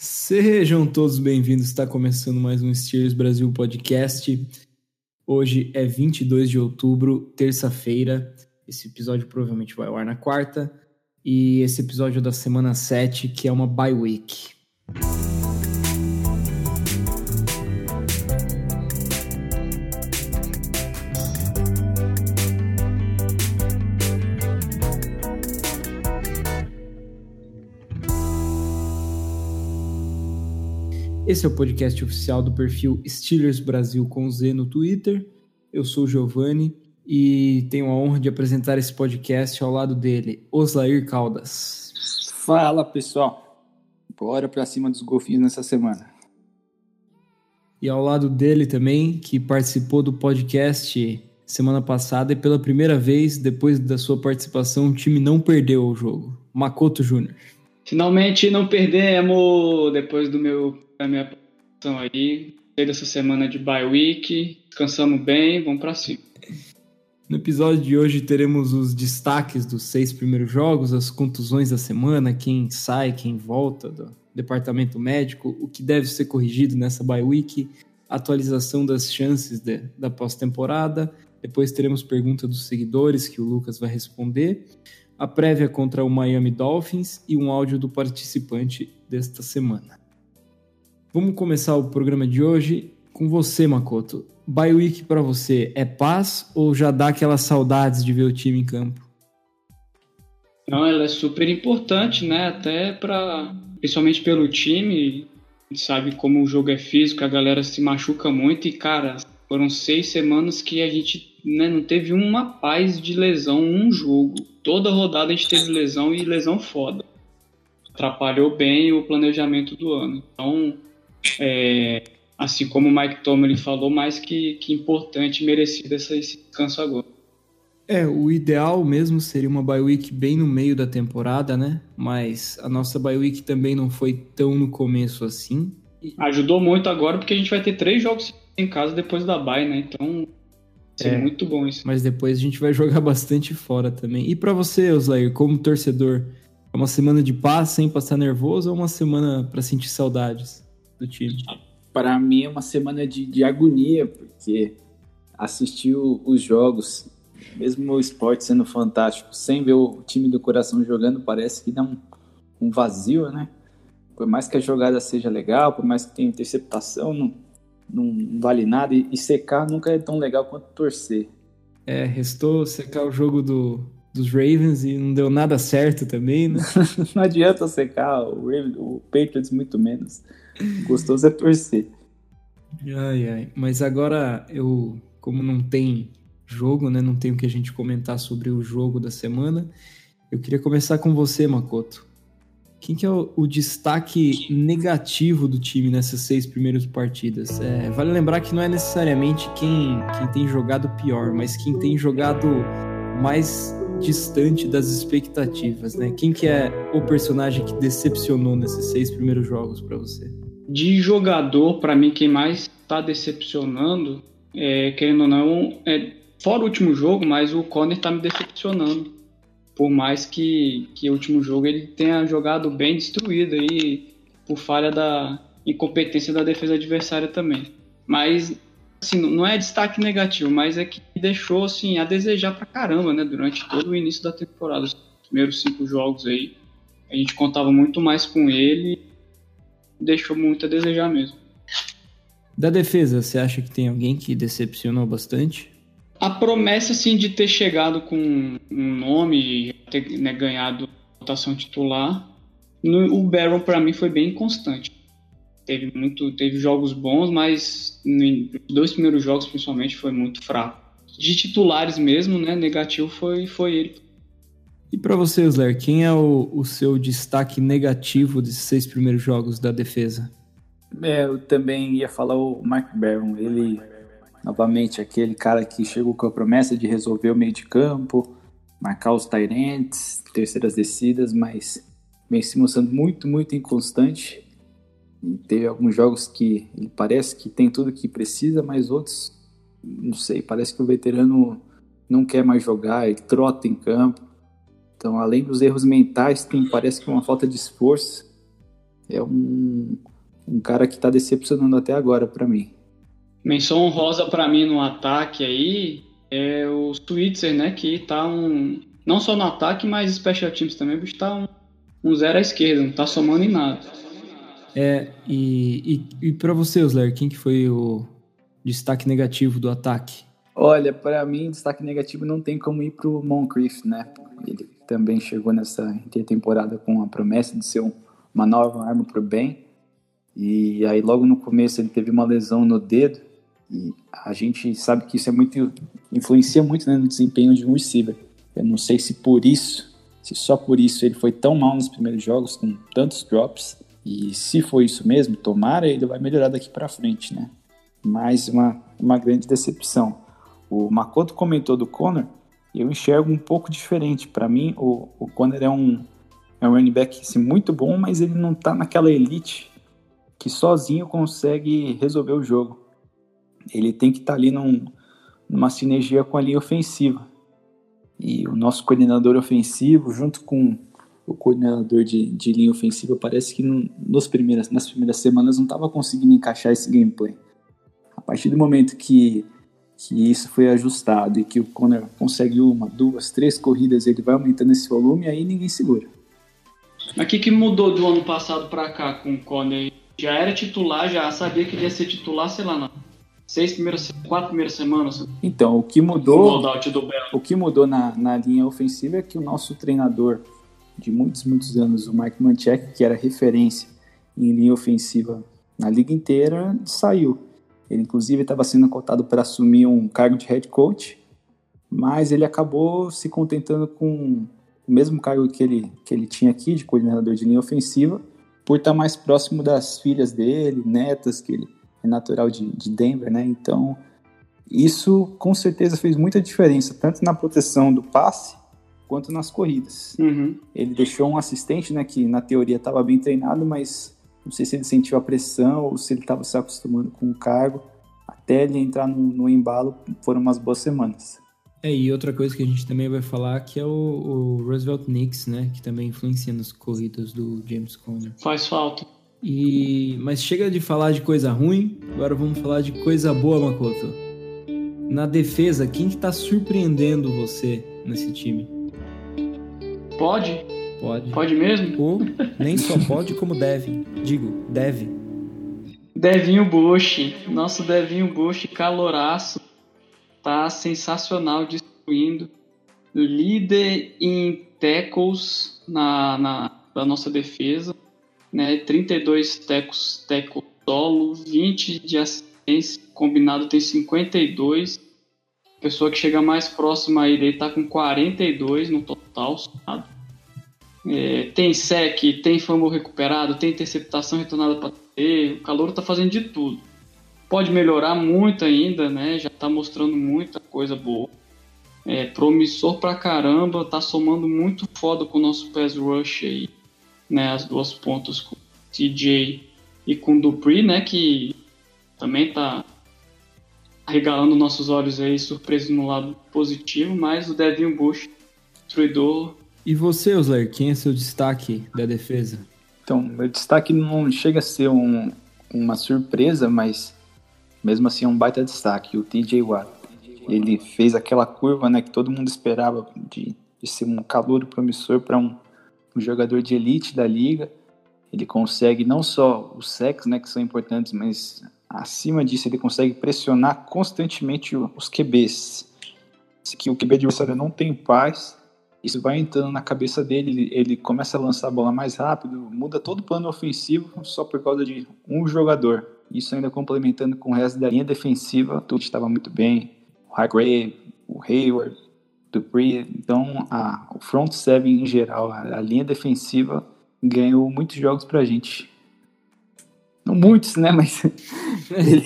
Sejam todos bem-vindos. Está começando mais um Steelers Brasil podcast. Hoje é 22 de outubro, terça-feira. Esse episódio provavelmente vai ao ar na quarta. E esse episódio é da semana 7, que é uma bye week. Esse é o podcast oficial do perfil Steelers Brasil com Z no Twitter. Eu sou o Giovanni e tenho a honra de apresentar esse podcast ao lado dele, Oslair Caldas. Fala pessoal, bora pra cima dos golfinhos nessa semana. E ao lado dele também, que participou do podcast semana passada e pela primeira vez, depois da sua participação, o time não perdeu o jogo. Makoto Júnior. Finalmente não perdemos depois do meu da minha posição aí. Dessa semana de bye week, descansamos bem, vamos para cima. No episódio de hoje teremos os destaques dos seis primeiros jogos, as contusões da semana, quem sai, quem volta do departamento médico, o que deve ser corrigido nessa bye week, atualização das chances de, da pós-temporada. Depois teremos pergunta dos seguidores que o Lucas vai responder, a prévia contra o Miami Dolphins e um áudio do participante desta semana. Vamos começar o programa de hoje com você, Makoto. Bye week para você é paz ou já dá aquelas saudades de ver o time em campo? Não, ela é super importante, né? Até para, principalmente pelo time, sabe como o jogo é físico, a galera se machuca muito e cara, foram seis semanas que a gente né, não teve uma paz de lesão um jogo. Toda rodada a gente teve lesão e lesão foda. Atrapalhou bem o planejamento do ano. Então é, assim como o Mike Tomlin falou, mais que, que importante e merecido esse descanso agora. É, o ideal mesmo seria uma bye week bem no meio da temporada, né? Mas a nossa bye week também não foi tão no começo assim. Ajudou muito agora porque a gente vai ter três jogos em casa depois da bye, né? Então, seria é, muito bom isso. Mas depois a gente vai jogar bastante fora também. E para você, Oslair, como torcedor, é uma semana de paz sem passar nervoso ou uma semana para sentir saudades? Do time? Para mim é uma semana de, de agonia, porque assistir os jogos, mesmo o esporte sendo fantástico, sem ver o time do coração jogando, parece que dá um, um vazio, né? Por mais que a jogada seja legal, por mais que tenha interceptação, não, não vale nada. E, e secar nunca é tão legal quanto torcer. É, restou secar o jogo do, dos Ravens e não deu nada certo também, né? não adianta secar o, Ravens, o Patriots muito menos. Gostoso é torcer. Ai, ai. Mas agora eu, como não tem jogo, né? Não tem o que a gente comentar sobre o jogo da semana. Eu queria começar com você, Makoto. Quem que é o, o destaque negativo do time nessas seis primeiras partidas? É, vale lembrar que não é necessariamente quem, quem tem jogado pior, mas quem tem jogado mais distante das expectativas, né? Quem que é o personagem que decepcionou nesses seis primeiros jogos para você? De jogador, para mim, quem mais está decepcionando, é, querendo ou não, é, fora o último jogo, mas o Conner está me decepcionando. Por mais que, que o último jogo ele tenha jogado bem destruído aí, por falha da incompetência da defesa adversária também. Mas, assim, não é destaque negativo, mas é que deixou, assim, a desejar pra caramba, né, durante todo o início da temporada. Os primeiros cinco jogos aí, a gente contava muito mais com ele deixou muito a desejar mesmo. Da defesa, você acha que tem alguém que decepcionou bastante? A promessa, assim, de ter chegado com um nome ter né, ganhado votação titular, no, o Baron para mim foi bem inconstante. Teve muito, teve jogos bons, mas nos dois primeiros jogos principalmente foi muito fraco. De titulares mesmo, né, negativo foi foi ele. E para você, Osler, quem é o, o, seu destaque negativo desses seis primeiros jogos da defesa? É, eu também ia falar o Mike Barron. Ele, novamente, aquele cara que chegou com a promessa de resolver o meio de campo, marcar os Tyrants, terceiras descidas, mas vem se mostrando muito, muito inconstante. E teve alguns jogos que ele parece que tem tudo que precisa, mas outros, não sei, parece que o veterano não quer mais jogar, ele trota em campo então, além dos erros mentais, tem, parece que uma falta de esforço. é um, um cara que está decepcionando até agora para mim. Menção rosa para mim no ataque aí é o Switzer, né? Que tá um. Não só no ataque, mas special teams também, bicho tá um, um zero à esquerda, não tá somando em nada. É, e, e, e para você, Osler, quem que foi o destaque negativo do ataque? Olha, para mim, destaque negativo não tem como ir pro Moncrief, né? Ele também chegou nessa intertemporada com a promessa de ser um, uma nova arma pro bem. E aí logo no começo ele teve uma lesão no dedo e a gente sabe que isso é muito influencia muito né, no desempenho de um receiver. Eu não sei se por isso, se só por isso ele foi tão mal nos primeiros jogos com tantos drops. E se for isso mesmo, tomara ele vai melhorar daqui para frente, né? Mais uma uma grande decepção. O Makoto comentou do Conor, e eu enxergo um pouco diferente. Para mim, o, o Conor é um é um running back assim, muito bom, mas ele não tá naquela elite que sozinho consegue resolver o jogo ele tem que estar tá ali num, numa sinergia com a linha ofensiva. E o nosso coordenador ofensivo, junto com o coordenador de, de linha ofensiva, parece que nos primeiras, nas primeiras semanas não estava conseguindo encaixar esse gameplay. A partir do momento que, que isso foi ajustado e que o Conor consegue uma, duas, três corridas, ele vai aumentando esse volume, aí ninguém segura. Mas o que, que mudou do ano passado para cá com o Conor? Já era titular, já sabia que ia ser titular, sei lá, não seis primeiras, quatro primeiras semanas. Então, o que mudou, o que mudou na, na linha ofensiva é que o nosso treinador de muitos, muitos anos, o Mike Manchek, que era referência em linha ofensiva na liga inteira, saiu. Ele, inclusive, estava sendo cotado para assumir um cargo de head coach, mas ele acabou se contentando com o mesmo cargo que ele, que ele tinha aqui, de coordenador de linha ofensiva, por estar mais próximo das filhas dele, netas, que ele é natural de, de Denver, né? Então, isso com certeza fez muita diferença, tanto na proteção do passe quanto nas corridas. Uhum. Ele deixou um assistente, né, que na teoria estava bem treinado, mas não sei se ele sentiu a pressão ou se ele estava se acostumando com o cargo. Até ele entrar no, no, embalo, foram umas boas semanas. É, e outra coisa que a gente também vai falar que é o, o Roosevelt Knicks, né, que também influencia nas corridas do James Conner. Faz falta. E mas chega de falar de coisa ruim, agora vamos falar de coisa boa, Makoto. Na defesa, quem que tá surpreendendo você nesse time? Pode? Pode. Pode mesmo? Ou nem só pode, como deve. Digo, deve. Devinho Bush. Nosso Devinho Bush, caloraço. Tá sensacional, destruindo. Líder em tackles na, na, da nossa defesa né? 32 tecos, teco solo, 20 de assistência, combinado tem 52. A pessoa que chega mais próxima aí dele tá com 42 no total, sabe? É, tem sec, tem fumble recuperado, tem interceptação retornada para ter, o calor tá fazendo de tudo. Pode melhorar muito ainda, né? Já tá mostrando muita coisa boa. É, promissor pra caramba, tá somando muito foda com o nosso pass rush aí né, as duas pontas com TJ e com o Dupree, né, que também está regalando nossos olhos aí, surpreso no lado positivo, mas o Devin Bush, destruidor. E você, Osler, quem é seu destaque da defesa? Então, meu destaque não chega a ser um, uma surpresa, mas mesmo assim é um baita destaque, o TJ Watt. Ele fez aquela curva né, que todo mundo esperava de, de ser um calor promissor para um um jogador de elite da liga. Ele consegue não só os sacks, né, que são importantes, mas acima disso ele consegue pressionar constantemente os QBs. Que o QB adversário não tem paz, isso vai entrando na cabeça dele, ele, começa a lançar a bola mais rápido, muda todo o plano ofensivo só por causa de um jogador. Isso ainda complementando com o resto da linha defensiva, tudo estava muito bem. O Hargrave, o Hayward, Dupree. Então, a, o front seven em geral, a, a linha defensiva ganhou muitos jogos pra gente. Não muitos, né? Mas ele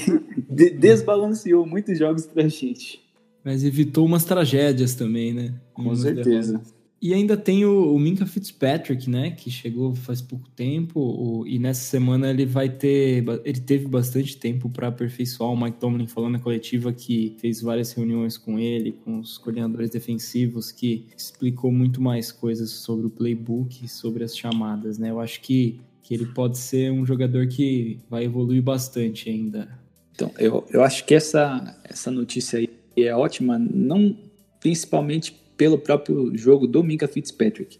desbalanceou muitos jogos pra gente. Mas evitou umas tragédias também, né? Com certeza. Derrotas. E ainda tem o, o Minka Fitzpatrick, né? Que chegou faz pouco tempo o, e nessa semana ele vai ter. Ele teve bastante tempo para aperfeiçoar. O Mike Tomlin falou na coletiva que fez várias reuniões com ele, com os coordenadores defensivos, que explicou muito mais coisas sobre o playbook, sobre as chamadas, né? Eu acho que que ele pode ser um jogador que vai evoluir bastante ainda. Então, eu, eu acho que essa, essa notícia aí é ótima, não principalmente pelo próprio jogo do Minka Fitzpatrick,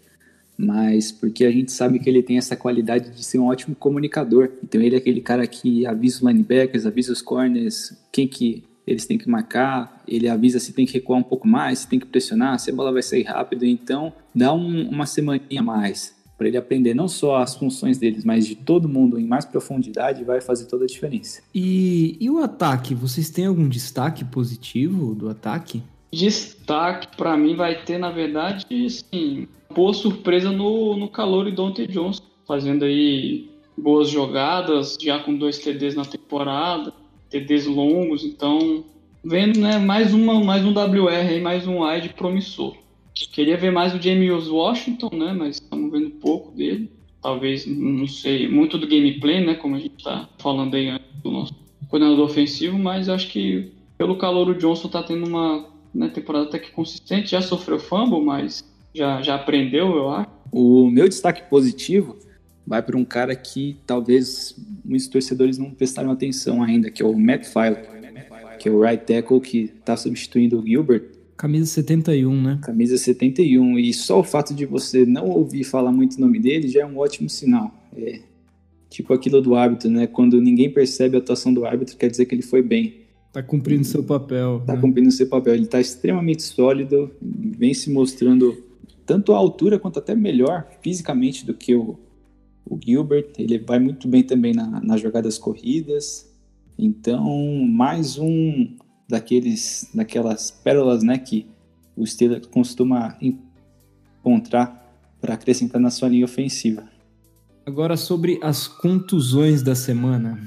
mas porque a gente sabe que ele tem essa qualidade de ser um ótimo comunicador. Então ele é aquele cara que avisa os linebackers, avisa os corners, quem que eles têm que marcar, ele avisa se tem que recuar um pouco mais, se tem que pressionar, se a bola vai sair rápido. Então dá um, uma semaninha a mais para ele aprender não só as funções deles, mas de todo mundo em mais profundidade, vai fazer toda a diferença. E, e o ataque? Vocês têm algum destaque positivo do ataque? Destaque para mim vai ter, na verdade, sim, boa surpresa no, no calor e Dante Johnson, fazendo aí boas jogadas, já com dois TDs na temporada, TDs longos, então vendo né, mais, uma, mais um WR aí, mais um wide promissor. Queria ver mais o James Washington, né, mas estamos vendo pouco dele. Talvez, não sei, muito do gameplay, né, como a gente está falando aí do nosso coordenador ofensivo, mas acho que pelo calor o Johnson está tendo uma né, temporada até que consistente, já sofreu fumble, mas já, já aprendeu, eu acho. O meu destaque positivo vai para um cara que talvez muitos torcedores não prestaram atenção ainda, que é o Matt File, que é o right tackle que está substituindo o Gilbert. Camisa 71, né? Camisa 71. E só o fato de você não ouvir falar muito o nome dele já é um ótimo sinal. É tipo aquilo do árbitro, né? Quando ninguém percebe a atuação do árbitro, quer dizer que ele foi bem. Tá cumprindo seu papel. Tá né? cumprindo seu papel. Ele tá extremamente sólido, vem se mostrando tanto a altura quanto até melhor fisicamente do que o, o Gilbert. Ele vai muito bem também na, nas jogadas corridas. Então, mais um daqueles, daquelas pérolas né, que o Steelers costuma encontrar para acrescentar na sua linha ofensiva. Agora sobre as contusões da semana.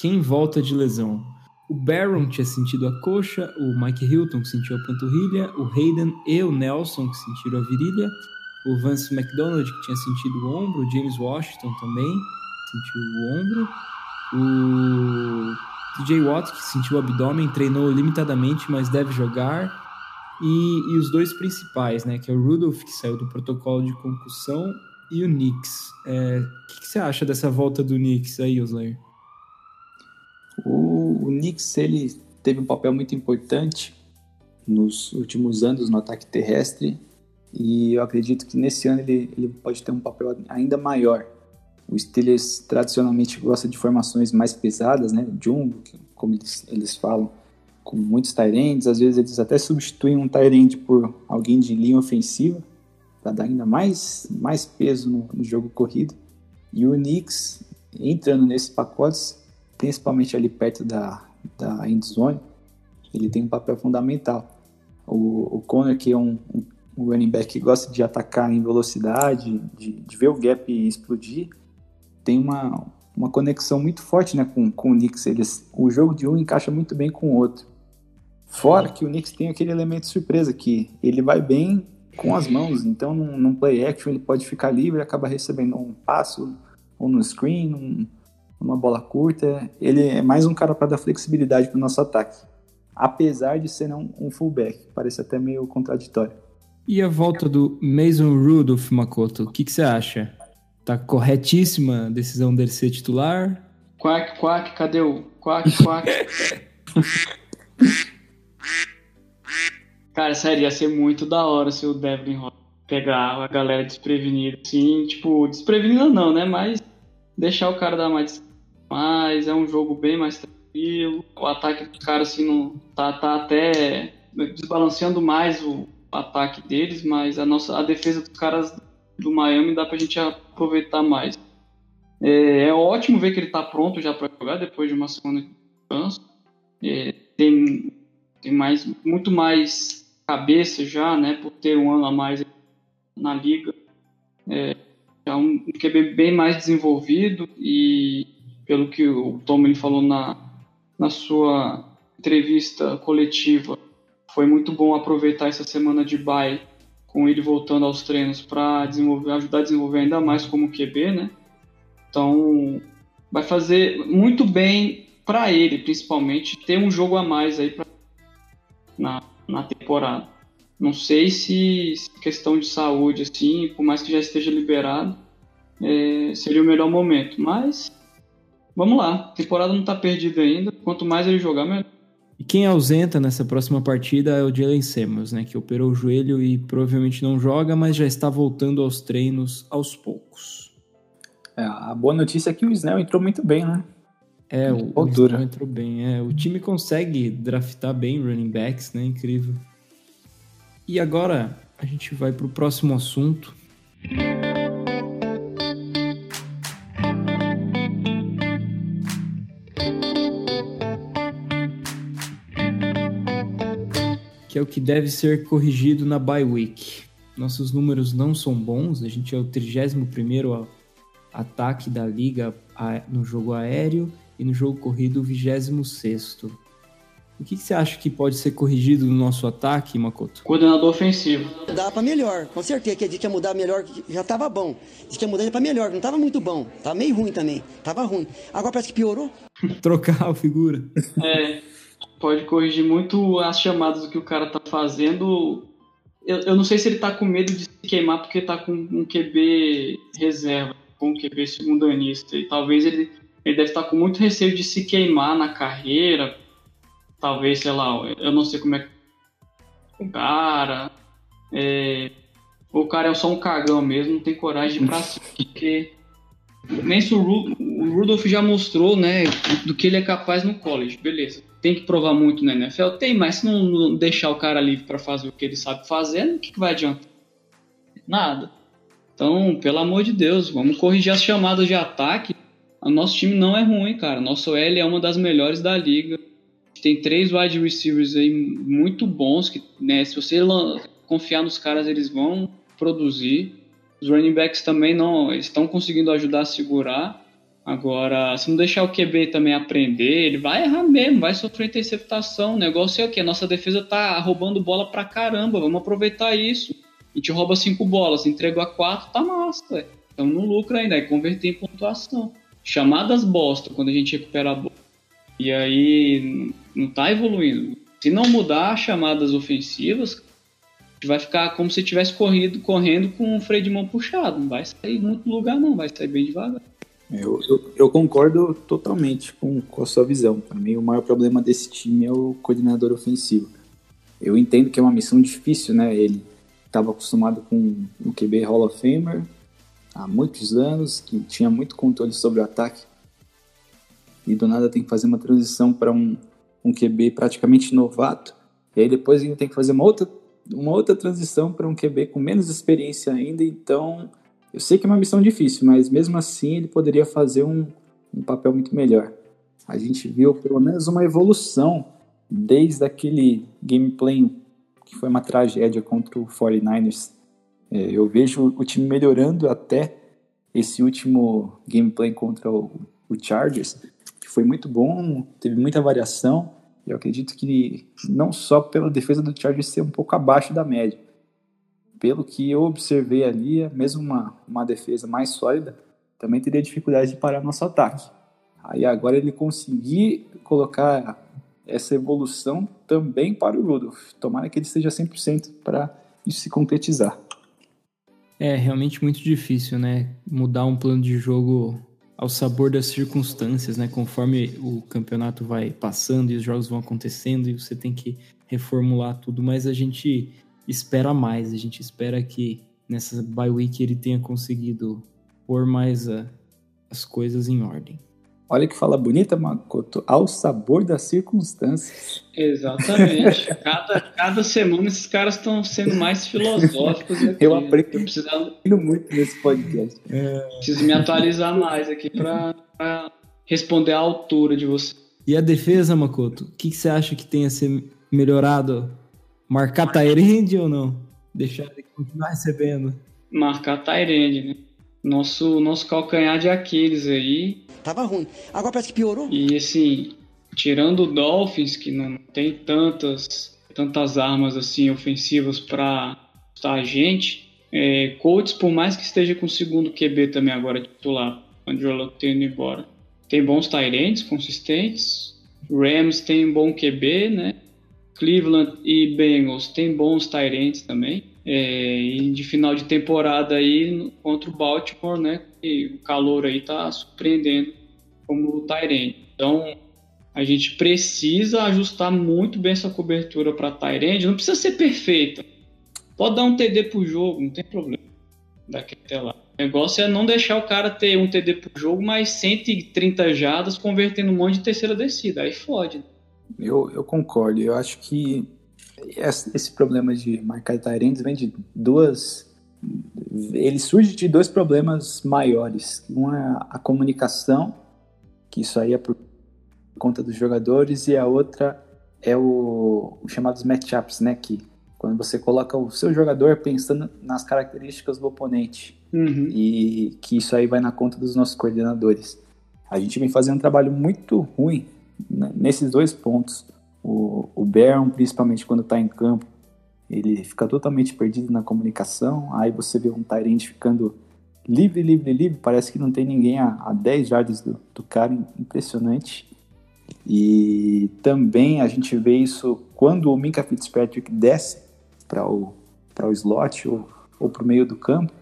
Quem volta de lesão? O Barron tinha sentido a coxa, o Mike Hilton que sentiu a panturrilha, o Hayden e o Nelson que sentiram a virilha, o Vance McDonald que tinha sentido o ombro, o James Washington também sentiu o ombro, o TJ Watt que sentiu o abdômen, treinou limitadamente, mas deve jogar, e, e os dois principais, né, que é o Rudolph que saiu do protocolo de concussão e o Knicks. O é, que, que, você acha dessa volta do Knicks aí, Oslayer? O, o Knicks ele teve um papel muito importante nos últimos anos no ataque terrestre e eu acredito que nesse ano ele, ele pode ter um papel ainda maior. O Steelers tradicionalmente gosta de formações mais pesadas, né? Jumbo, como eles, eles falam, com muitos Tyrands. Às vezes eles até substituem um Tyrant por alguém de linha ofensiva para dar ainda mais, mais peso no, no jogo corrido. E o Knicks entrando nesses pacotes principalmente ali perto da, da end zone, ele tem um papel fundamental. O, o Conner, que é um, um running back que gosta de atacar em velocidade, de, de ver o gap explodir, tem uma, uma conexão muito forte né, com, com o Knicks. Eles, o jogo de um encaixa muito bem com o outro. Fora que o Knicks tem aquele elemento surpresa, que ele vai bem com as mãos, então num, num play action ele pode ficar livre, acaba recebendo um passo ou no screen, um, uma bola curta. Ele é mais um cara para dar flexibilidade para o nosso ataque. Apesar de ser um, um fullback, parece até meio contraditório. E a volta do Mason Rudolph, Makoto, o que, que você acha? Tá corretíssima a decisão dele ser titular? Quack, quack, cadê o quack, quack? Cara, sério, ia ser muito da hora se o Devlin pegar a galera desprevenida, assim, tipo, desprevenida não, né? Mas deixar o cara dar mais mas é um jogo bem mais tranquilo. O ataque dos caras assim, não, tá, tá até desbalanceando mais o ataque deles, mas a, nossa, a defesa dos caras do Miami dá pra gente aproveitar mais. É, é ótimo ver que ele tá pronto já para jogar depois de uma segunda descanso. É, tem, tem mais, muito mais cabeça já, né, por ter um ano a mais na liga. É, é um QB bem mais desenvolvido e pelo que o Tom falou na, na sua entrevista coletiva, foi muito bom aproveitar essa semana de bye com ele voltando aos treinos para ajudar a desenvolver ainda mais como QB, né? Então, vai fazer muito bem para ele, principalmente, ter um jogo a mais aí pra, na, na temporada. Não sei se, se questão de saúde, assim, por mais que já esteja liberado, é, seria o melhor momento. Mas vamos lá, a temporada não está perdida ainda. Quanto mais ele jogar, melhor. E quem ausenta nessa próxima partida é o Jalen Samuels, né, que operou o joelho e provavelmente não joga, mas já está voltando aos treinos aos poucos. É, a boa notícia é que o Snell entrou muito bem, né? É, o, o Snell entrou bem. É, o time consegue draftar bem running backs, né? Incrível. E agora a gente vai para o próximo assunto. É o que deve ser corrigido na bye week. Nossos números não são bons, a gente é o 31º ataque da liga no jogo aéreo e no jogo corrido o 26º. O que, que, você acha que pode ser corrigido no nosso ataque, Makoto? Coordenador ofensivo. Dá para melhor, com certeza que a gente ia mudar melhor, já tava bom. A gente ia mudar para melhor, não tava muito bom. Tava meio ruim também, tava ruim. Agora parece que piorou. Trocar a figura. É pode corrigir muito as chamadas do que o cara tá fazendo. Eu, eu não sei se ele tá com medo de se queimar porque tá com um QB reserva, com um QB segundanista. E talvez ele, ele deve estar tá com muito receio de se queimar na carreira. Talvez, sei lá, eu não sei como é que o cara. É, o cara é só um cagão mesmo, não tem coragem pra cima. Porque nem se o, o Rudolph já mostrou, né, do que ele é capaz no college, beleza tem que provar muito na NFL? Tem, mas se não, não deixar o cara livre para fazer o que ele sabe fazer, o que, que vai adiantar? Nada. Então, pelo amor de Deus, vamos corrigir as chamadas de ataque. O nosso time não é ruim, cara. Nosso L é uma das melhores da liga. Tem três wide receivers aí muito bons que, né, se você confiar nos caras, eles vão produzir. Os running backs também não estão conseguindo ajudar a segurar. Agora, se não deixar o QB também aprender, ele vai errar mesmo, vai sofrer interceptação. O negócio é o que? A nossa defesa tá roubando bola pra caramba, vamos aproveitar isso. A gente rouba cinco bolas, entregou a quatro, tá massa, Estamos no lucro ainda, é converter em pontuação. Chamadas bosta quando a gente recupera a bola. E aí não tá evoluindo. Se não mudar as chamadas ofensivas, vai ficar como se tivesse corrido correndo com o freio de mão puxado. Não vai sair muito lugar, não, vai sair bem devagar. Eu, eu, eu, concordo totalmente com, com a sua visão. Para mim, o maior problema desse time é o coordenador ofensivo. Eu entendo que é uma missão difícil, né? Ele estava acostumado com um QB Hall of Famer há muitos anos, que tinha muito controle sobre o ataque. E do nada tem que fazer uma transição para um, um QB praticamente novato. E aí depois ainda tem que fazer uma outra, uma outra transição para um QB com menos experiência ainda. Então eu sei que é uma missão difícil, mas mesmo assim ele poderia fazer um, um papel muito melhor. A gente viu pelo menos uma evolução desde aquele gameplay que foi uma tragédia contra o 49ers. É, eu vejo o time melhorando até esse último gameplay contra o, o Chargers, que foi muito bom, teve muita variação. Eu acredito que não só pela defesa do Chargers ser um pouco abaixo da média, pelo que eu observei ali, mesmo uma, uma defesa mais sólida, também teria dificuldade de parar nosso ataque. Aí agora ele conseguir colocar essa evolução também para o Rudolph. Tomara que ele esteja 100% para isso se concretizar. É realmente muito difícil, né? Mudar um plano de jogo ao sabor das circunstâncias, né? Conforme o campeonato vai passando e os jogos vão acontecendo e você tem que reformular tudo, mas a gente espera mais. A gente espera que nessa bye week ele tenha conseguido pôr mais a, as coisas em ordem. Olha que fala bonita, Makoto, ao sabor das circunstâncias. Exatamente. cada, cada semana esses caras estão sendo mais filosóficos. Aqui. Eu aprendo Eu precisando... muito nesse podcast. É... Preciso me atualizar mais aqui para responder à altura de você. E a defesa, Makoto? O que, que você acha que tenha ser melhorado Marcar Tyrande ou não? Deixar ele continuar recebendo. Marcar Tyrande, né? Nosso, nosso calcanhar de Aquiles aí. Tava ruim. Agora parece que piorou. E assim, tirando o Dolphins, que não tem tantas, tantas armas assim ofensivas para a gente, é, Colts, por mais que esteja com o segundo QB também agora titular, onde o Orlando indo embora, tem bons Tyrants consistentes. Rams tem um bom QB, né? Cleveland e Bengals tem bons Tyrants também. é, de final de temporada aí contra o Baltimore, né? E o calor aí tá surpreendendo como o Tyrene. Então a gente precisa ajustar muito bem essa cobertura para Tyrene. Não precisa ser perfeita. Pode dar um TD pro jogo, não tem problema. Daqui até lá. O negócio é não deixar o cara ter um TD por jogo, mas 130 jadas convertendo um monte de terceira descida. Aí fode. Eu, eu concordo. Eu acho que esse problema de marcar Tyrands vem de duas. Ele surge de dois problemas maiores. Um é a comunicação, que isso aí é por conta dos jogadores, e a outra é o, os chamados matchups, né? Que quando você coloca o seu jogador pensando nas características do oponente. Uhum. E que isso aí vai na conta dos nossos coordenadores. A gente vem fazendo um trabalho muito ruim nesses dois pontos. O, o Baron, principalmente quando está em campo, ele fica totalmente perdido na comunicação. Aí você vê um Tyrande ficando livre, livre, livre. Parece que não tem ninguém a, a 10 jardas do, do cara. Impressionante. E também a gente vê isso quando o Minka Fitzpatrick desce para o, o slot ou, ou para o meio do campo.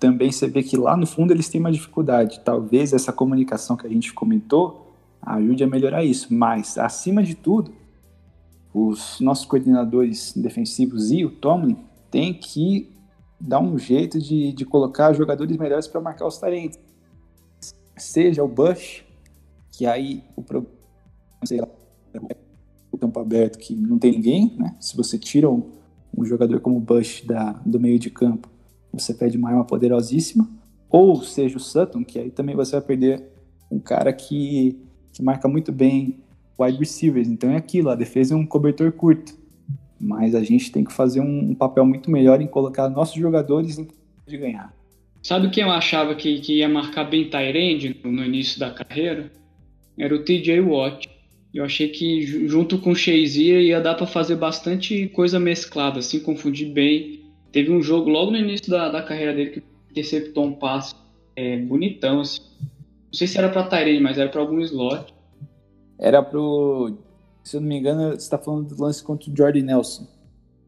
Também você vê que lá no fundo eles têm uma dificuldade. Talvez essa comunicação que a gente comentou ajude a melhorar isso. Mas, acima de tudo, os nossos coordenadores defensivos e o Tomlin têm que dar um jeito de, de colocar jogadores melhores para marcar os talentos. Seja o Bush, que aí o problema o campo aberto que não tem ninguém, né? Se você tira um, um jogador como o Bush da, do meio de campo, você perde uma arma poderosíssima. Ou seja o Sutton, que aí também você vai perder um cara que que marca muito bem wide receivers. Então é aquilo, a defesa é um cobertor curto. Mas a gente tem que fazer um, papel muito melhor em colocar nossos jogadores em de ganhar. Sabe quem eu achava que, que ia marcar bem Tyrande no, no início da carreira? Era o TJ Watt. Eu achei que junto com o Shazier ia dar para fazer bastante coisa mesclada, assim, confundir bem. Teve um jogo logo no início da, da carreira dele que interceptou um passe é, bonitão, assim. Não sei se era pra Tyrene, mas era pra algum slot. Era pro. Se eu não me engano, você tá falando do lance contra o Jordan Nelson.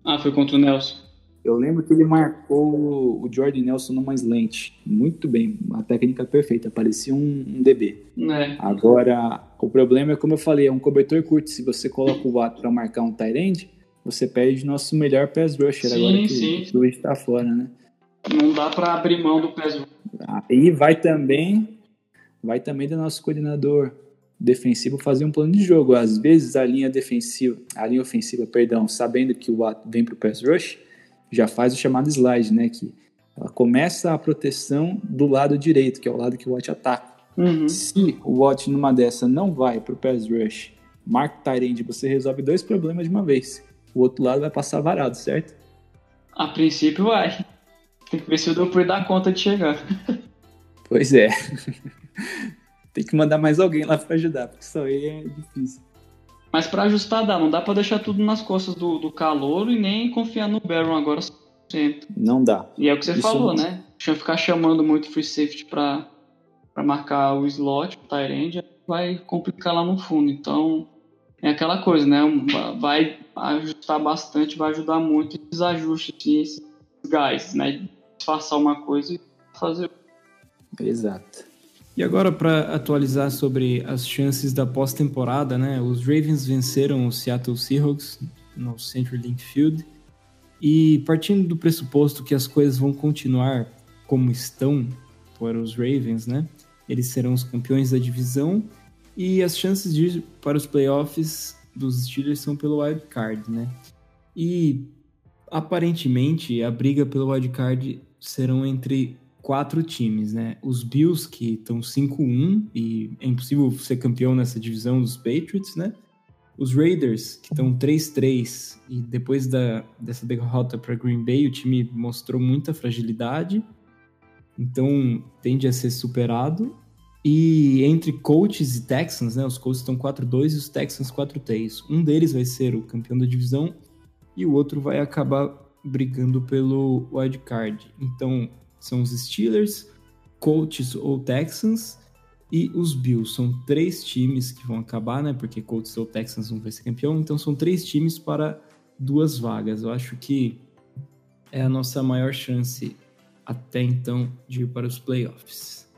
Ah, foi contra o Nelson. Eu lembro que ele marcou o Jordan Nelson numa slant. Muito bem, uma técnica perfeita, parecia um, um DB. É. Agora, o problema é, como eu falei, é um cobertor curto. Se você coloca o Watt para marcar um tight end, você perde nosso melhor pass rusher sim, agora que sim. o Luiz tá fora, né? Não dá para abrir mão do pass rusher. Aí vai também vai também do nosso coordenador defensivo fazer um plano de jogo. Às vezes a linha defensiva, a linha ofensiva, perdão, sabendo que o Watt vem para o pass rush, já faz o chamado slide, né? Que ela começa a proteção do lado direito, que é o lado que o Watt ataca. Uhum. Se o Watt numa dessa não vai para o pass rush, marca Tyrande, você resolve dois problemas de uma vez. O outro lado vai passar varado, certo? A princípio vai. Tem que ver se o Dupre dá conta de chegar. Pois é. Tem que mandar mais alguém lá para ajudar, porque só ele é difícil. Mas para ajustar dá, não dá para deixar tudo nas costas do, do calor e nem confiar no Baron agora 100%. Não dá. E é o que você Isso falou, não... né? Deixa eu ficar chamando muito free safety para marcar o slot, o tight vai complicar lá no fundo. Então, é aquela coisa, né? Vai ajustar bastante, vai ajudar muito esses ajustes, esses gás, né? Disfarçar uma coisa e fazer Exato. E agora, para atualizar sobre as chances da pós-temporada, né? Os Ravens venceram o Seattle Seahawks no Central Link Field. E partindo do pressuposto que as coisas vão continuar como estão para os Ravens, né? Eles serão os campeões da divisão e as chances de para os playoffs dos Steelers são pelo wild card, né? E aparentemente a briga pelo wild card serão entre quatro times, né? Os Bills, que estão 5-1 e é impossível ser campeão nessa divisão dos Patriots, né? Os Raiders, que estão 3-3 e depois da, dessa derrota para Green Bay, o time mostrou muita fragilidade, então tende a ser superado. E entre Colts e Texans, né? Os Colts estão 4-2 e os Texans 4-3. Um deles vai ser o campeão da divisão e o outro vai acabar brigando pelo wild card. Então, são os Steelers, Colts ou Texans e os Bills. São três times que vão acabar, né? Porque Colts ou Texans não vai ser campeão. Então são três times para duas vagas. Eu acho que é a nossa maior chance até então de ir para os playoffs.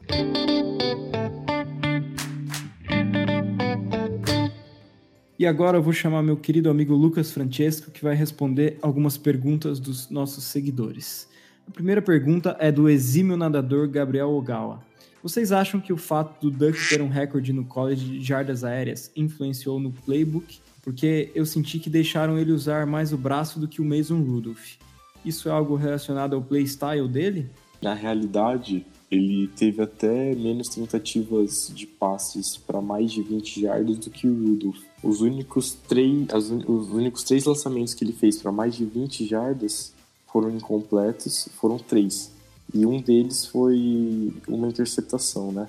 E agora eu vou chamar meu querido amigo Lucas Francesco, que vai responder algumas perguntas dos nossos seguidores. A primeira pergunta é do exímio nadador Gabriel Ogawa. Vocês acham que o fato do Duck ter um recorde no college de jardas aéreas influenciou no playbook? Porque eu senti que deixaram ele usar mais o braço do que o Mason Rudolph. Isso é algo relacionado ao playstyle dele? Na realidade, ele teve até menos tentativas de passes para mais de 20 jardas do que o Rudolph. Os únicos três, os únicos três lançamentos que ele fez para mais de 20 jardas foram incompletos, foram três. E um deles foi uma interceptação, né?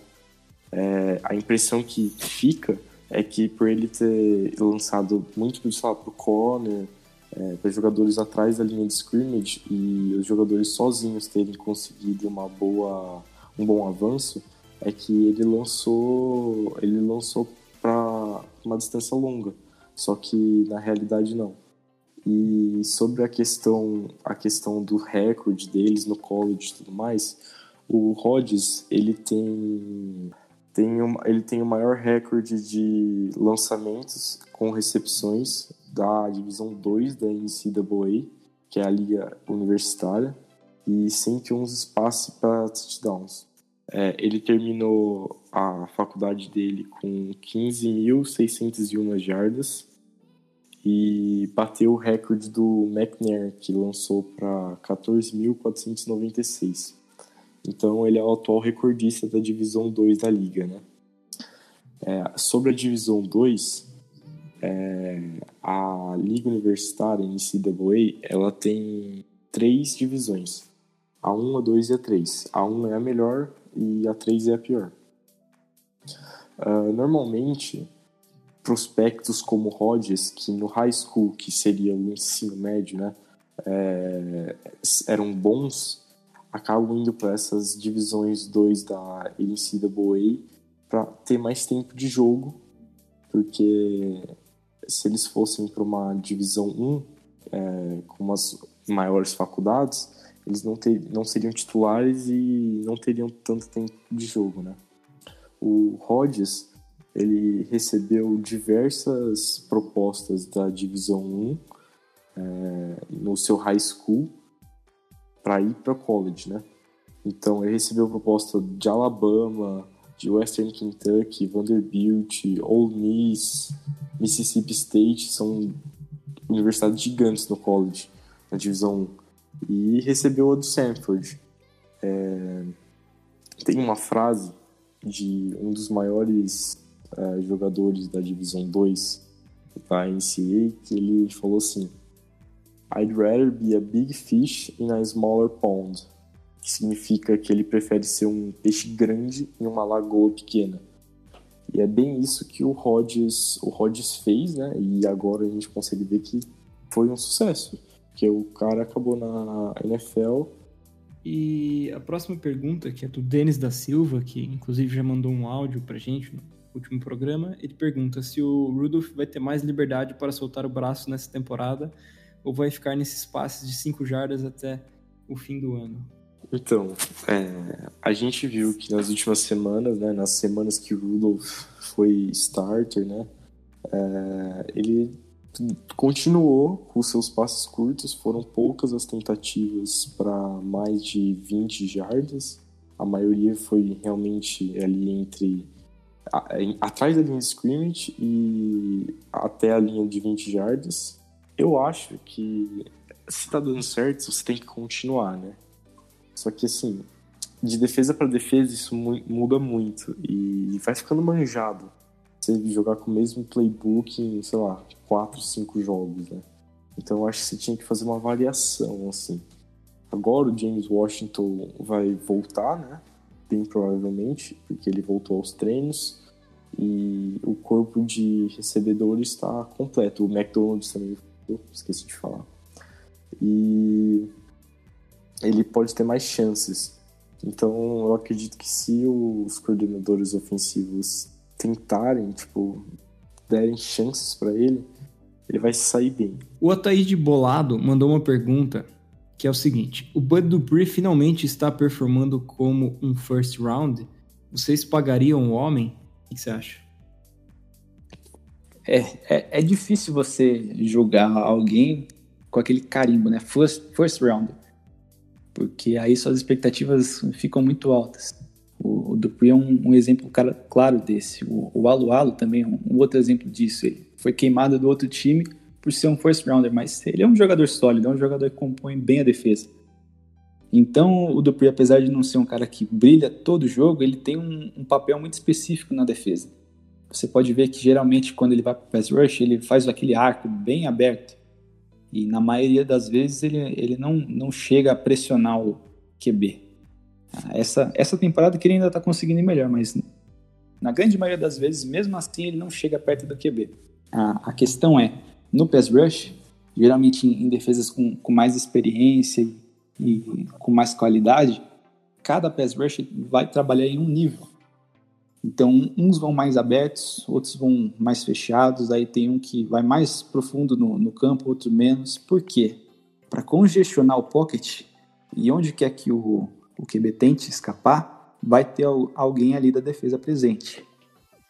É, a impressão que fica é que por ele ter lançado muito para o corner, é, para jogadores atrás da linha de scrimmage e os jogadores sozinhos terem conseguido uma boa, um bom avanço, é que ele lançou, ele lançou para uma distância longa. Só que na realidade não. E sobre a questão, a questão do recorde deles no college e tudo mais, o Rodgers ele tem tem um, ele tem o maior recorde de lançamentos com recepções da divisão 2 da NCAA, que é a liga universitária, e 111 espaços para touchdowns. É, ele terminou a faculdade dele com 15.601 jardas e bateu o recorde do McNair, que lançou para 14.496. Então ele é o atual recordista da divisão 2 da liga, né? É, sobre a divisão 2, é, a liga universitária NCAA, ela tem três divisões. A 1, a 2 e a 3. A 1 é a melhor e a 3 é a pior. Uh, normalmente, prospectos como Rodgers, que no high school, que seria o ensino médio, né, é, eram bons, acabam indo para essas divisões 2 da NCAA para ter mais tempo de jogo, porque se eles fossem para uma divisão 1, é, com as maiores faculdades, eles não, ter, não seriam titulares e não teriam tanto tempo de jogo, né? O Rodgers, ele recebeu diversas propostas da Divisão 1 é, no seu high school para ir para college, né? Então ele recebeu proposta de Alabama, de Western Kentucky, Vanderbilt, Ole Miss, Mississippi State, são universidades gigantes no college, na Divisão 1. E recebeu a do Stanford. É... Tem uma frase de um dos maiores é, jogadores da Divisão 2 da NCAA que ele falou assim I'd rather be a big fish in a smaller pond que significa que ele prefere ser um peixe grande em uma lagoa pequena e é bem isso que o Rodgers, o Rodgers fez, né? E agora a gente consegue ver que foi um sucesso, que o cara acabou na NFL e a próxima pergunta, que é do Denis da Silva, que inclusive já mandou um áudio pra gente último programa, ele pergunta se o Rudolph vai ter mais liberdade para soltar o braço nessa temporada ou vai ficar nesses passes de 5 jardas até o fim do ano. Então, é, a gente viu que nas últimas semanas, né, nas semanas que o Rudolph foi starter, né, é, ele continuou com seus passos curtos, foram poucas as tentativas para mais de 20 jardas, a maioria foi realmente ali entre atrás da linha de scrimmage e até a linha de 20 jardas. Eu acho que se tá dando certo, você tem que continuar, né? Só que assim, de defesa para defesa isso muda muito e vai ficando manjado. Você jogar com o mesmo playbook em, sei lá, 4, 5 jogos, né? Então eu acho que você tinha que fazer uma variação, assim. Agora o James Washington vai voltar, né? Bem provavelmente, porque ele voltou aos treinos e o corpo de recebedores está completo. O McDonald's também, esqueci de falar. E ele pode ter mais chances. Então eu acredito que se os coordenadores ofensivos tentarem, tipo, derem chances para ele, ele vai sair bem. O Ataíde Bolado mandou uma pergunta que é o seguinte: o Bud Dupree finalmente está performando como um first round. Vocês pagariam o homem? O que você acha? É, é, é difícil você julgar alguém com aquele carimbo, né? First, first round. Porque aí suas expectativas ficam muito altas. O, o é um, um exemplo claro desse. O, o Alu Alu também é um, um outro exemplo disso. Ele foi queimado do outro time por ser um first rounder, mas ele é um jogador sólido, é um jogador que compõe bem a defesa. Então, o Dupree, apesar de não ser um cara que brilha todo jogo, ele tem um, um papel muito específico na defesa. Você pode ver que geralmente quando ele vai para o pass rush, ele faz aquele arco bem aberto. E na maioria das vezes ele, ele não, não chega a pressionar o QB. Essa, essa temporada que ele ainda está conseguindo ir melhor, mas na grande maioria das vezes, mesmo assim, ele não chega perto do QB. A, a questão é, no pass rush, geralmente em, em defesas com, com mais experiência e, e com mais qualidade, cada pass rush vai trabalhar em um nível. Então, uns vão mais abertos, outros vão mais fechados, aí tem um que vai mais profundo no, no campo, outro menos. Por quê? Para congestionar o pocket, e onde quer que o, o QB tente escapar, vai ter alguém ali da defesa presente.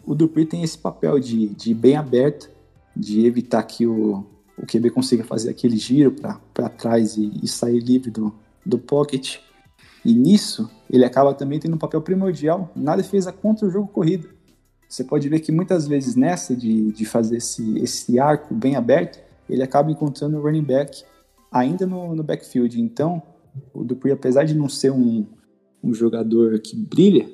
O Dupree tem esse papel de, de bem aberto, de evitar que o, o QB consiga fazer aquele giro para trás e, e, sair livre do, do pocket. E nisso, ele acaba também tendo um papel primordial na defesa contra o jogo corrido. Você pode ver que muitas vezes nessa de, de fazer esse, esse arco bem aberto, ele acaba encontrando o running back ainda no, no backfield. Então, o Dupree, apesar de não ser um, um jogador que brilha,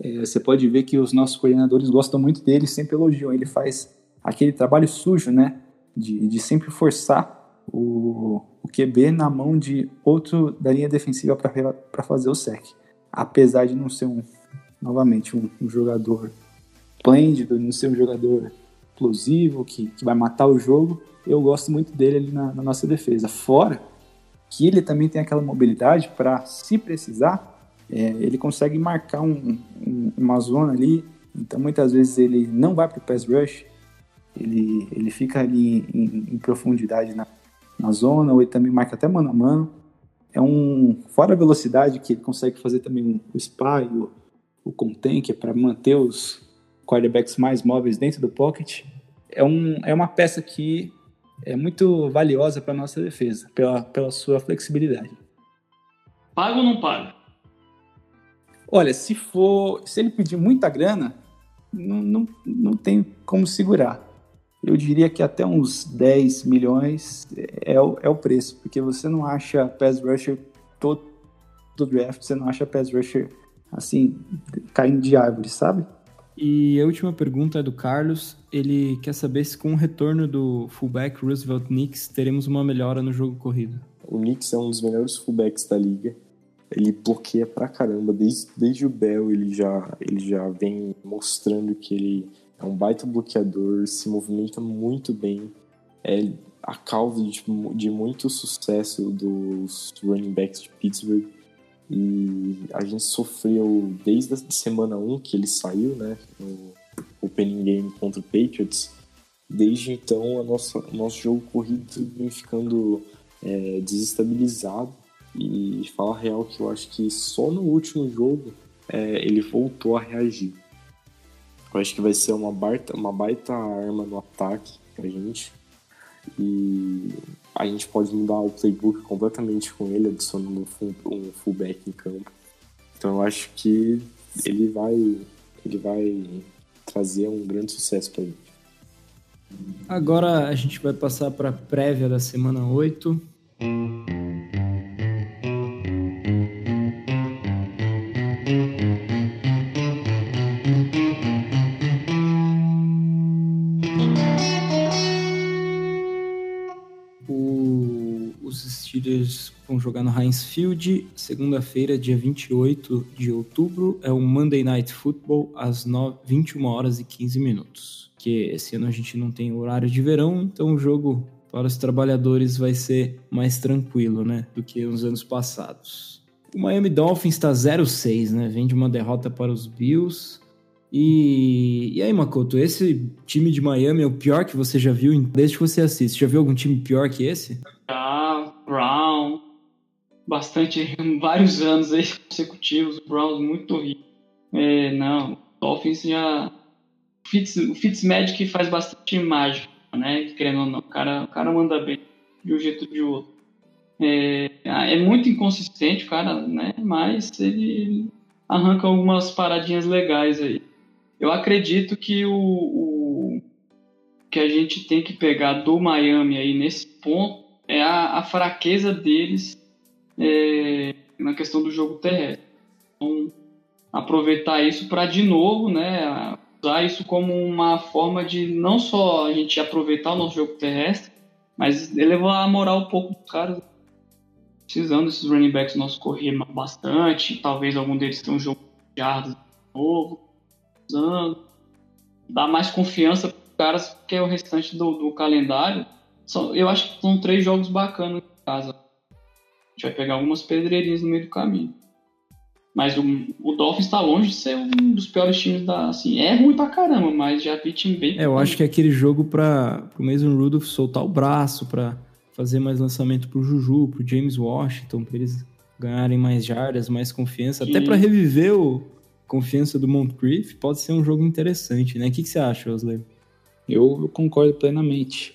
é, você pode ver que os nossos coordenadores gostam muito dele, sempre elogiam. Ele faz aquele trabalho sujo, né? De, de sempre forçar o, o QB na mão de outro da linha defensiva para fazer o sec. Apesar de não ser um, novamente, um, um jogador esplêndido, não ser um jogador explosivo, que, que vai matar o jogo, eu gosto muito dele ali na, na nossa defesa. Fora que ele também tem aquela mobilidade para, se precisar, é, ele consegue marcar um, um, uma zona ali. Então, muitas vezes ele não vai para o pass rush, ele, ele fica ali em, em profundidade na, na zona, ou ele também marca até mano a mano. É um, fora a velocidade, que ele consegue fazer também o spy, o, o contém, que é para manter os quarterbacks mais móveis dentro do pocket. É, um, é uma peça que é muito valiosa para nossa defesa, pela, pela sua flexibilidade. Paga ou não paga? Olha, se for, se ele pedir muita grana, não, não, não tem como segurar eu diria que até uns 10 milhões é o, é o preço, porque você não acha pass rusher todo do draft, você não acha pass rusher assim, caindo de árvore, sabe? E a última pergunta é do Carlos. Ele quer saber se com o retorno do fullback Roosevelt Knicks teremos uma melhora no jogo corrido. O Knicks é um dos melhores fullbacks da liga. Ele bloqueia pra caramba. Desde, desde o Bell ele já, ele já vem mostrando que ele é um baita bloqueador, se movimenta muito bem. É a causa de, de muito sucesso dos running backs de Pittsburgh. E a gente sofreu desde a semana 1 que ele saiu, né? No opening game contra o Patriots. Desde então, o nosso jogo corrido vem ficando é, desestabilizado. E falar real que eu acho que só no último jogo é, ele voltou a reagir. Eu acho que vai ser uma baita, uma baita arma no ataque pra gente. E a gente pode mudar o playbook completamente com ele, adicionando um, full, um fullback em campo. Então eu acho que ele vai, ele vai trazer um grande sucesso pra gente. Agora a gente vai passar para a prévia da semana 8. Vão jogar no Heinz Field, segunda-feira, dia 28 de outubro. É o Monday Night Football, às 9, 21 horas e 15 minutos. Que esse ano a gente não tem horário de verão, então o jogo para os trabalhadores vai ser mais tranquilo, né? Do que nos anos passados. O Miami Dolphins está 0-6, né? Vem de uma derrota para os Bills. E, e aí, Makoto, esse time de Miami é o pior que você já viu desde que você assiste? Já viu algum time pior que esse? Ah, Brown, bastante, vários anos aí consecutivos, o Browns muito horrível. É, não, o Dolphins já. O, Fitz, o Fitzmagic faz bastante mágica, né? Querendo ou não, o cara, o cara manda bem de um jeito ou de outro. É, é muito inconsistente, cara, né? Mas ele arranca algumas paradinhas legais aí. Eu acredito que o, o que a gente tem que pegar do Miami aí nesse ponto é a, a fraqueza deles é, na questão do jogo terrestre. Então, aproveitar isso para de novo, né, usar isso como uma forma de não só a gente aproveitar o nosso jogo terrestre, mas elevar a moral um pouco dos caras. Precisando desses running backs nossos correr bastante, talvez algum deles tenha um jogo de yardas novo, usando, dar mais confiança para os caras, que é o restante do, do calendário. São, eu acho que são três jogos bacanas em casa. A gente vai pegar algumas pedreirinhas no meio do caminho. Mas o, o Dolphins está longe de ser um dos piores times da. Assim, é ruim pra caramba, mas já vi time bem. É, eu acho que é aquele jogo para o mesmo Rudolph soltar o braço, para fazer mais lançamento pro Juju, pro James Washington, para eles ganharem mais jardas, mais confiança, até para reviver o confiança do Moncrief, pode ser um jogo interessante, né? O que, que você acha, Osler? Eu, eu, concordo plenamente.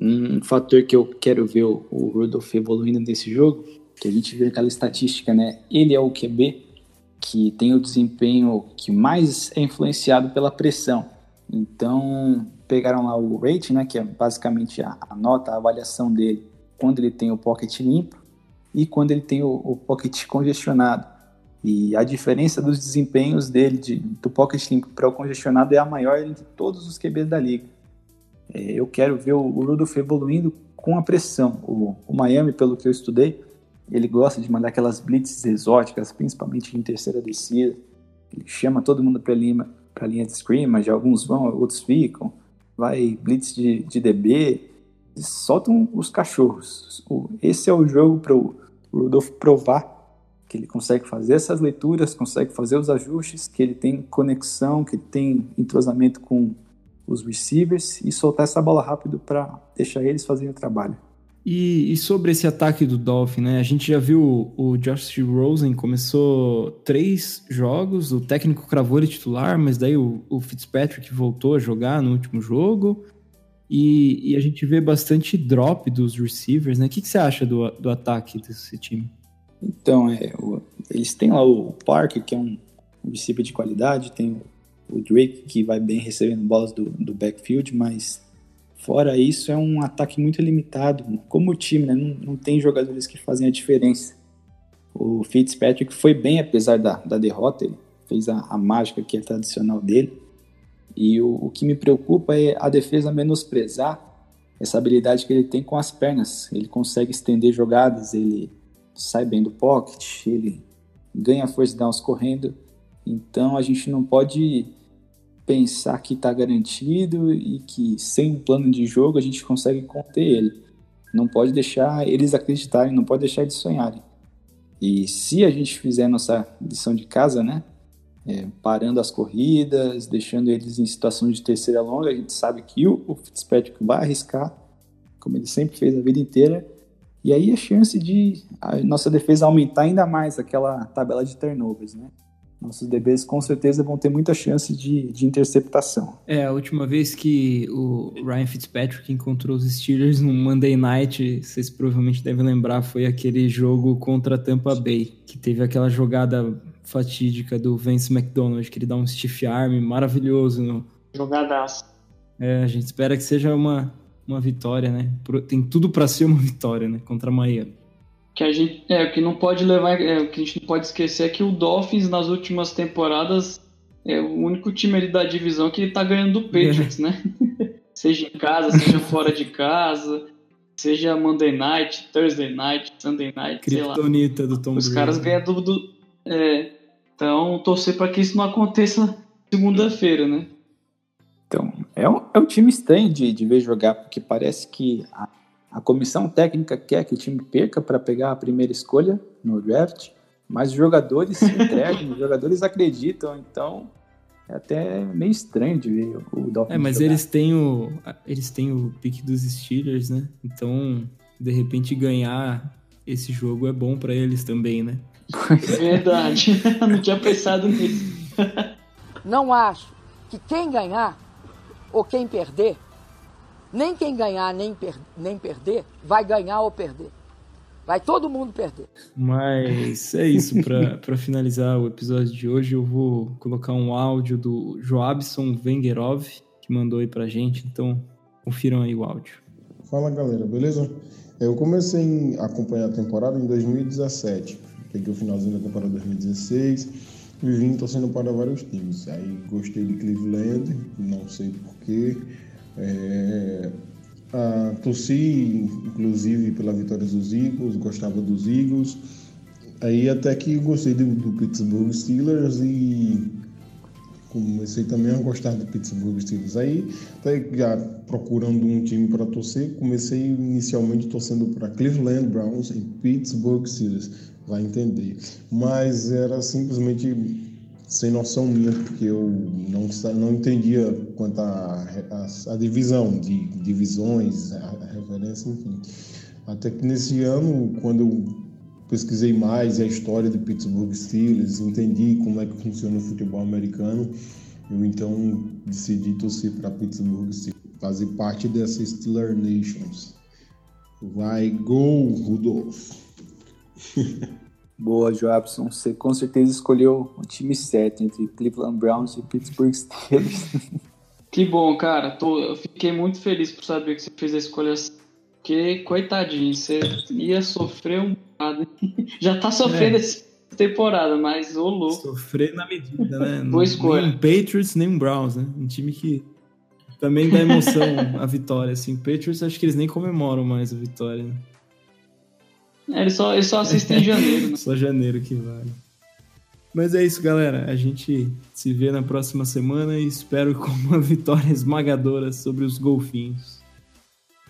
Um fator que eu quero ver o, Rudolph evoluindo nesse jogo, que a gente vê aquela estatística, né? Ele é o QB que tem o desempenho que mais é influenciado pela pressão. Então, pegaram lá o rating, né, que é basicamente a, a nota, a avaliação dele quando ele tem o pocket limpo e quando ele tem o, o pocket congestionado. E a diferença dos desempenhos dele de, do pocket limpo para o congestionado é a maior entre todos os QBs da liga. É, eu quero ver o, o Rudolph evoluindo com a pressão. O, o Miami, pelo que eu estudei, ele gosta de mandar aquelas blitzes exóticas, principalmente em terceira descida. Ele chama todo mundo para a linha, de scrimmage, alguns vão, outros ficam. Vai blitz de, de DB, soltam os cachorros. Esse é o jogo para o Rudolph provar que ele consegue fazer essas leituras, consegue fazer os ajustes, que ele tem conexão, que tem entrosamento com os receivers e soltar essa bola rápido para deixar eles fazerem o trabalho. E, e, sobre esse ataque do Dolphin, né? A gente já viu o, Josh Rosen começou três jogos, o técnico cravou ele titular, mas daí o, o Fitzpatrick voltou a jogar no último jogo. E, e, a gente vê bastante drop dos receivers, né? O que, que você acha do, do ataque desse time? Então, é, o, eles têm lá o Parker, que é um, um receiver de qualidade, tem o, o Drake, que vai bem recebendo bolas do, do backfield, mas Fora isso, é um ataque muito limitado. Como o time, né? não, não tem jogadores que fazem a diferença. O Fitzpatrick foi bem, apesar da, da derrota, ele fez a, a mágica que é tradicional dele. E o, o que me preocupa é a defesa menosprezar essa habilidade que ele tem com as pernas. Ele consegue estender jogadas, ele sai bem do pocket, ele ganha force downs correndo. Então a gente não pode pensar que está garantido e que sem um plano de jogo a gente consegue conter ele. Não pode deixar eles acreditarem, não pode deixar eles sonharem. E se a gente fizer nossa lição de casa, né? É, parando as corridas, deixando eles em situação de terceira longa, a gente sabe que o, o Fitzpatrick vai arriscar, como ele sempre fez a vida inteira, e aí a chance de a nossa defesa aumentar ainda mais aquela tabela de turnovers, né? Nossos DBs com certeza vão ter muita chance de, de interceptação. É, a última vez que o Ryan Fitzpatrick encontrou os Steelers no Monday Night, vocês provavelmente devem lembrar, foi aquele jogo contra a Tampa Bay, que teve aquela jogada fatídica do Vince McDonald, que ele dá um stiff arm maravilhoso. No... Jogadaço. É, a gente espera que seja uma, uma vitória, né? Tem tudo para ser uma vitória, né? Contra Miami que a gente é o que não pode levar é, o que a gente não pode esquecer é que o Dolphins nas últimas temporadas é o único time ali da divisão que está ganhando do Patriots, né? seja em casa, seja fora de casa, seja Monday Night, Thursday Night, Sunday Night, Kryptonita do Tom Os Brady. caras ganham do, do é, então torcer para que isso não aconteça segunda-feira, né? Então, é um, é um time estranho de, de ver jogar, porque parece que a, a comissão técnica quer que o time perca para pegar a primeira escolha no draft, mas os jogadores se entregam, os jogadores acreditam, então é até meio estranho de ver o Dolphins É, mas jogar. eles têm o eles têm o pique dos Steelers, né? Então, de repente ganhar esse jogo é bom para eles também, né? Verdade, não tinha pensado nisso. Não acho que quem ganhar ou quem perder, nem quem ganhar nem, per nem perder, vai ganhar ou perder. Vai todo mundo perder. Mas é isso, para finalizar o episódio de hoje, eu vou colocar um áudio do Joabson Vengerov, que mandou aí pra gente, então confiram aí o áudio. Fala galera, beleza? Eu comecei a acompanhar a temporada em 2017. Peguei o finalzinho da temporada 2016 e vim torcendo para vários times. Aí gostei de Cleveland, não sei porquê. É... Ah, torci, inclusive, pela vitória dos Eagles, gostava dos Eagles. Aí até que gostei do, do Pittsburgh Steelers e comecei também a gostar do Pittsburgh Steelers. Aí, até já procurando um time para torcer, comecei inicialmente torcendo para Cleveland Browns e Pittsburgh Steelers, vai entender. Mas era simplesmente sem noção minha, porque eu não, não entendia quanto a, a, a divisão, de divisões, a, a referência, enfim. Até que nesse ano, quando eu pesquisei mais a história do Pittsburgh Steelers, entendi como é que funciona o futebol americano. Eu então decidi torcer para Pittsburgh Steelers, fazer parte dessa Steeler Nations. Vai, go, Rudolph! Boa, Joabson. Você com certeza escolheu o time certo entre Cleveland Browns e Pittsburgh Steelers. Que bom, cara. Tô, eu fiquei muito feliz por saber que você fez a escolha porque, coitadinho, você ia sofrer um bocado. Já tá sofrendo é. essa temporada, mas ô louco. Sofrer na medida, né? Boa escolha. Nem um Patriots, nem um Browns, né? Um time que também dá emoção a vitória, assim. Patriots, acho que eles nem comemoram mais a vitória, né? É, eles só, eles só assistem em janeiro, né? Só janeiro que vale. Mas é isso, galera. A gente se vê na próxima semana e espero com uma vitória esmagadora sobre os golfinhos.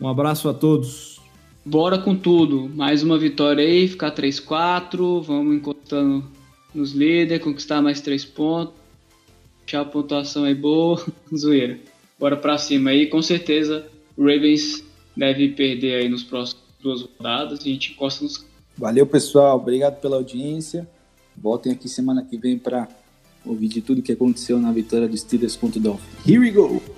Um abraço a todos. Bora com tudo. Mais uma vitória aí, ficar 3-4. Vamos encostando nos líderes, conquistar mais 3 pontos. Deixar a pontuação aí boa. Zoeira. Bora pra cima aí. Com certeza o Ravens deve perder aí nos próximos duas rodadas. E a gente encosta nos. Valeu, pessoal. Obrigado pela audiência. Voltem aqui semana que vem para ouvir de tudo que aconteceu na vitória do Steelers contra o Dolphins. Here we go!